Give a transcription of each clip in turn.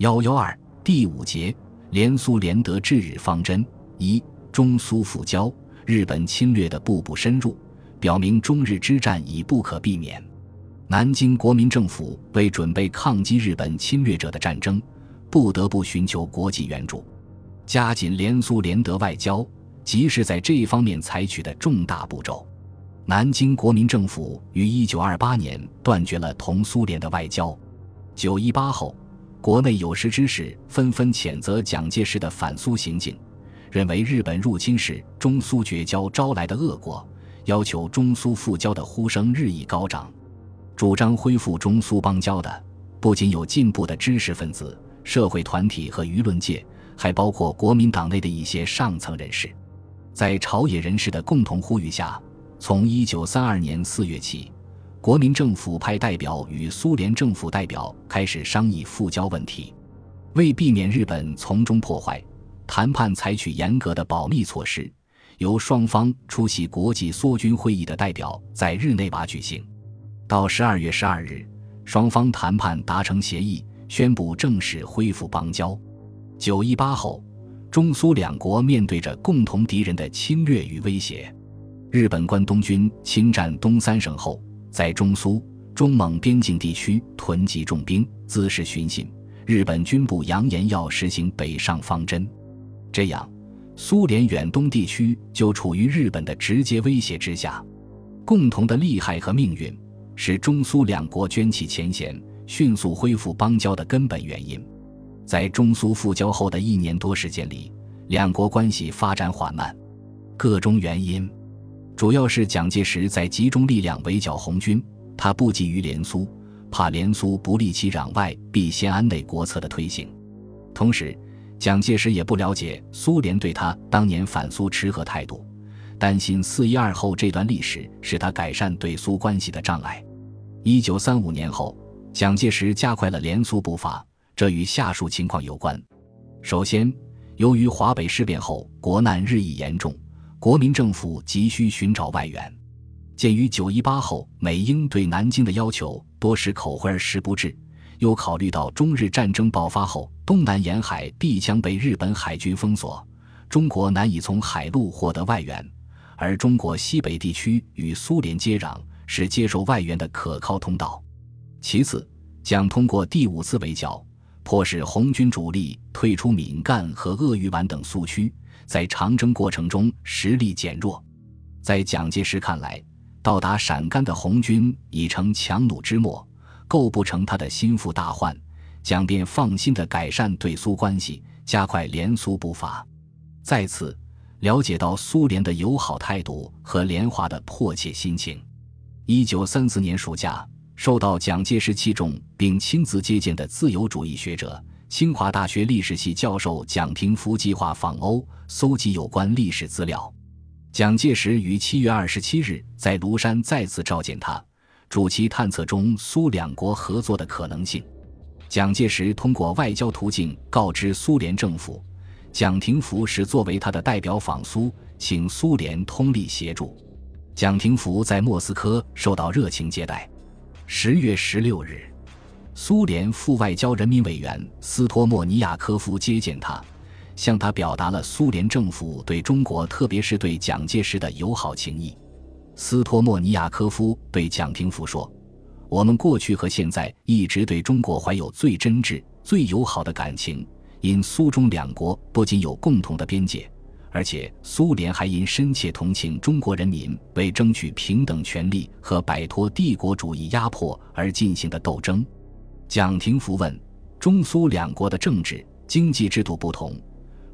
幺幺二第五节，联苏联德制日方针一，中苏复交，日本侵略的步步深入，表明中日之战已不可避免。南京国民政府为准备抗击日本侵略者的战争，不得不寻求国际援助，加紧联苏联德外交，即是在这一方面采取的重大步骤。南京国民政府于一九二八年断绝了同苏联的外交。九一八后，国内有识之士纷纷谴责蒋介石的反苏行径，认为日本入侵是中苏绝交招来的恶果，要求中苏复交的呼声日益高涨。主张恢复中苏邦交的，不仅有进步的知识分子、社会团体和舆论界，还包括国民党内的一些上层人士。在朝野人士的共同呼吁下。从一九三二年四月起，国民政府派代表与苏联政府代表开始商议复交问题。为避免日本从中破坏，谈判采取严格的保密措施。由双方出席国际缩军会议的代表在日内瓦举行。到十二月十二日，双方谈判达成协议，宣布正式恢复邦交。九一八后，中苏两国面对着共同敌人的侵略与威胁。日本关东军侵占东三省后，在中苏、中蒙边境地区囤积重兵，滋事寻衅。日本军部扬言要实行北上方针，这样，苏联远东地区就处于日本的直接威胁之下。共同的利害和命运，是中苏两国捐弃前嫌、迅速恢复邦交的根本原因。在中苏复交后的一年多时间里，两国关系发展缓慢，各中原因。主要是蒋介石在集中力量围剿红军，他不急于联苏，怕联苏不利其攘外必先安内国策的推行。同时，蒋介石也不了解苏联对他当年反苏持何态度，担心四一二后这段历史是他改善对苏关系的障碍。一九三五年后，蒋介石加快了联苏步伐，这与下述情况有关：首先，由于华北事变后国难日益严重。国民政府急需寻找外援，鉴于九一八后美英对南京的要求多是口惠而实不至，又考虑到中日战争爆发后东南沿海必将被日本海军封锁，中国难以从海路获得外援，而中国西北地区与苏联接壤，是接受外援的可靠通道。其次，将通过第五次围剿，迫使红军主力退出闽赣和鄂豫皖等苏区。在长征过程中实力减弱，在蒋介石看来，到达陕甘的红军已成强弩之末，构不成他的心腹大患。蒋便放心地改善对苏关系，加快联苏步伐。再次了解到苏联的友好态度和联华的迫切心情。一九三四年暑假，受到蒋介石器重并亲自接见的自由主义学者。清华大学历史系教授蒋廷福计划访欧，搜集有关历史资料。蒋介石于七月二十七日在庐山再次召见他，主其探测中苏两国合作的可能性。蒋介石通过外交途径告知苏联政府，蒋廷福是作为他的代表访苏，请苏联通力协助。蒋廷福在莫斯科受到热情接待。十月十六日。苏联副外交人民委员斯托莫尼亚科夫接见他，向他表达了苏联政府对中国，特别是对蒋介石的友好情谊。斯托莫尼亚科夫对蒋廷福说：“我们过去和现在一直对中国怀有最真挚、最友好的感情，因苏中两国不仅有共同的边界，而且苏联还因深切同情中国人民为争取平等权利和摆脱帝国主义压迫而进行的斗争。”蒋廷福问：“中苏两国的政治、经济制度不同，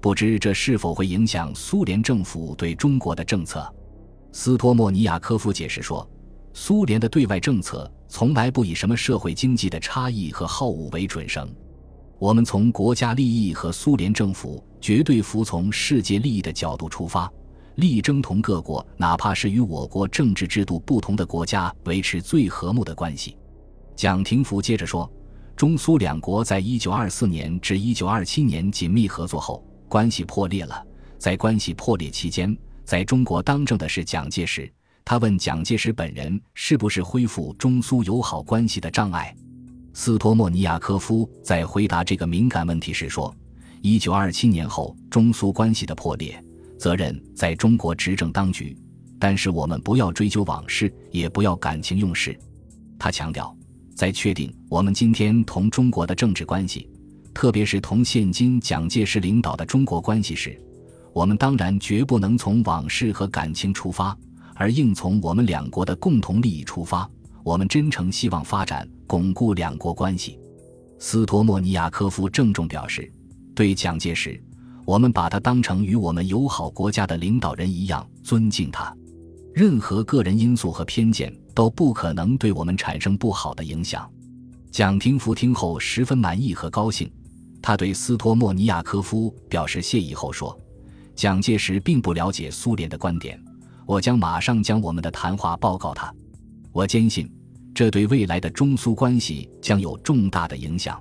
不知这是否会影响苏联政府对中国的政策？”斯托莫尼亚科夫解释说：“苏联的对外政策从来不以什么社会经济的差异和好恶为准绳。我们从国家利益和苏联政府绝对服从世界利益的角度出发，力争同各国，哪怕是与我国政治制度不同的国家，维持最和睦的关系。”蒋廷福接着说。中苏两国在一九二四年至一九二七年紧密合作后，关系破裂了。在关系破裂期间，在中国当政的是蒋介石。他问蒋介石本人是不是恢复中苏友好关系的障碍。斯托莫尼亚科夫在回答这个敏感问题时说：“一九二七年后中苏关系的破裂，责任在中国执政当局，但是我们不要追究往事，也不要感情用事。”他强调，在确定我们今天同中国的政治关系，特别是同现今蒋介石领导的中国关系时，我们当然绝不能从往事和感情出发，而应从我们两国的共同利益出发。我们真诚希望发展、巩固两国关系。斯托莫尼亚科夫郑重表示，对蒋介石，我们把他当成与我们友好国家的领导人一样尊敬他。任何个人因素和偏见都不可能对我们产生不好的影响。蒋廷福听后十分满意和高兴，他对斯托莫尼亚科夫表示谢意后说。蒋介石并不了解苏联的观点，我将马上将我们的谈话报告他。我坚信，这对未来的中苏关系将有重大的影响。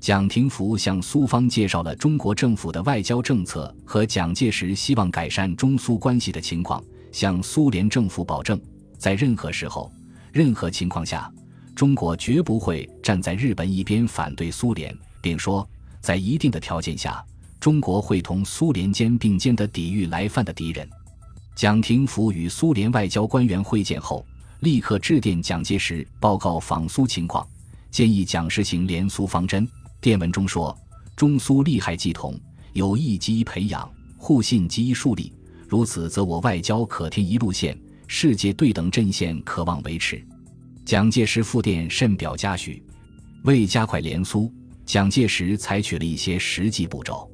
蒋廷福向苏方介绍了中国政府的外交政策和蒋介石希望改善中苏关系的情况，向苏联政府保证，在任何时候、任何情况下，中国绝不会站在日本一边反对苏联，并说，在一定的条件下。中国会同苏联肩并肩地抵御来犯的敌人。蒋廷福与苏联外交官员会见后，立刻致电蒋介石报告访苏情况，建议蒋实行联苏方针。电文中说：“中苏利害既同，友谊基于培养，互信基于树立。如此，则我外交可添一路线，世界对等阵线可望维持。”蒋介石复电甚表嘉许。为加快联苏，蒋介石采取了一些实际步骤。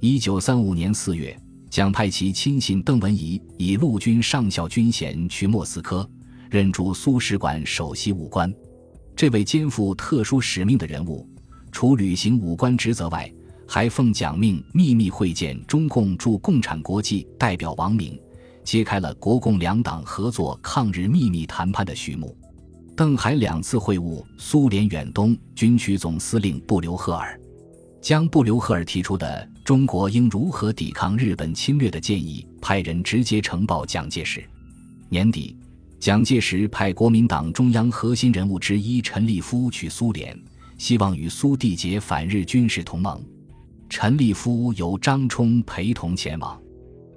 一九三五年四月，蒋派其亲信邓文仪以陆军上校军衔去莫斯科，任驻苏使馆首席武官。这位肩负特殊使命的人物，除履行武官职责外，还奉蒋命秘密会见中共驻共产国际代表王明，揭开了国共两党合作抗日秘密谈判的序幕。邓海两次会晤苏联远东军区总司令布留赫尔。将布留赫尔提出的中国应如何抵抗日本侵略的建议派人直接呈报蒋介石。年底，蒋介石派国民党中央核心人物之一陈立夫去苏联，希望与苏缔结反日军事同盟。陈立夫由张冲陪同前往。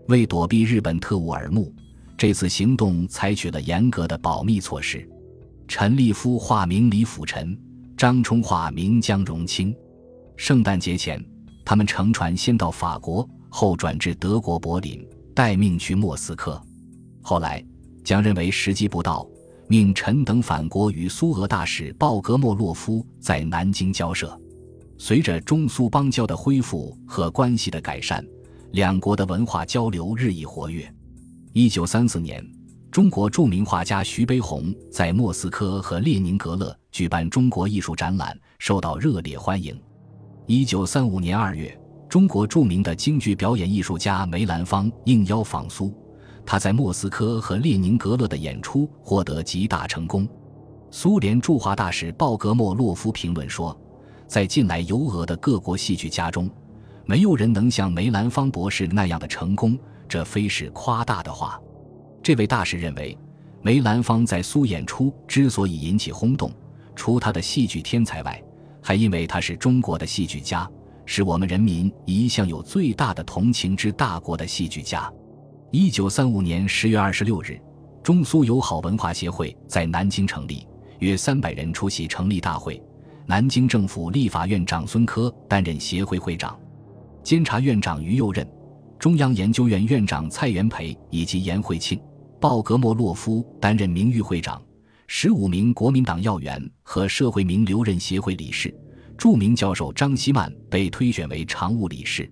为躲避日本特务耳目，这次行动采取了严格的保密措施。陈立夫化名李辅臣，张冲化名江荣清。圣诞节前，他们乘船先到法国，后转至德国柏林，待命去莫斯科。后来，将认为时机不到，命陈等返国与苏俄大使鲍格莫洛夫在南京交涉。随着中苏邦交的恢复和关系的改善，两国的文化交流日益活跃。一九三四年，中国著名画家徐悲鸿在莫斯科和列宁格勒举办中国艺术展览，受到热烈欢迎。一九三五年二月，中国著名的京剧表演艺术家梅兰芳应邀访苏，他在莫斯科和列宁格勒的演出获得极大成功。苏联驻华大使鲍格莫洛夫评论说：“在近来游俄的各国戏剧家中，没有人能像梅兰芳博士那样的成功，这非是夸大的话。”这位大使认为，梅兰芳在苏演出之所以引起轰动，除他的戏剧天才外，还因为他是中国的戏剧家，是我们人民一向有最大的同情之大国的戏剧家。一九三五年十月二十六日，中苏友好文化协会在南京成立，约三百人出席成立大会。南京政府立法院长孙科担任协会会长，监察院长于右任，中央研究院院长蔡元培以及严惠庆、鲍格莫洛夫担任名誉会长。十五名国民党要员和社会名流任协会理事，著名教授张希曼被推选为常务理事。